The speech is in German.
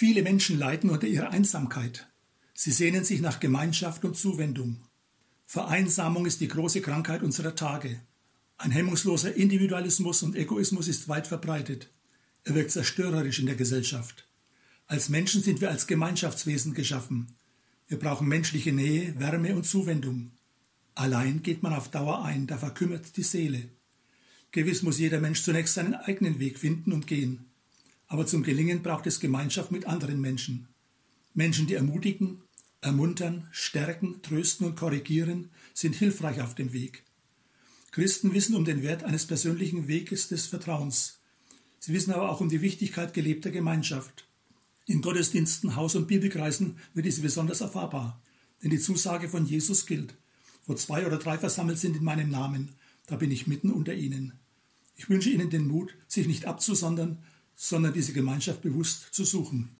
Viele Menschen leiden unter ihrer Einsamkeit. Sie sehnen sich nach Gemeinschaft und Zuwendung. Vereinsamung ist die große Krankheit unserer Tage. Ein hemmungsloser Individualismus und Egoismus ist weit verbreitet. Er wirkt zerstörerisch in der Gesellschaft. Als Menschen sind wir als Gemeinschaftswesen geschaffen. Wir brauchen menschliche Nähe, Wärme und Zuwendung. Allein geht man auf Dauer ein, da verkümmert die Seele. Gewiss muss jeder Mensch zunächst seinen eigenen Weg finden und gehen. Aber zum Gelingen braucht es Gemeinschaft mit anderen Menschen. Menschen, die ermutigen, ermuntern, stärken, trösten und korrigieren, sind hilfreich auf dem Weg. Christen wissen um den Wert eines persönlichen Weges des Vertrauens. Sie wissen aber auch um die Wichtigkeit gelebter Gemeinschaft. In Gottesdiensten, Haus- und Bibelkreisen wird diese besonders erfahrbar. Denn die Zusage von Jesus gilt. Wo zwei oder drei versammelt sind in meinem Namen, da bin ich mitten unter ihnen. Ich wünsche Ihnen den Mut, sich nicht abzusondern, sondern diese Gemeinschaft bewusst zu suchen.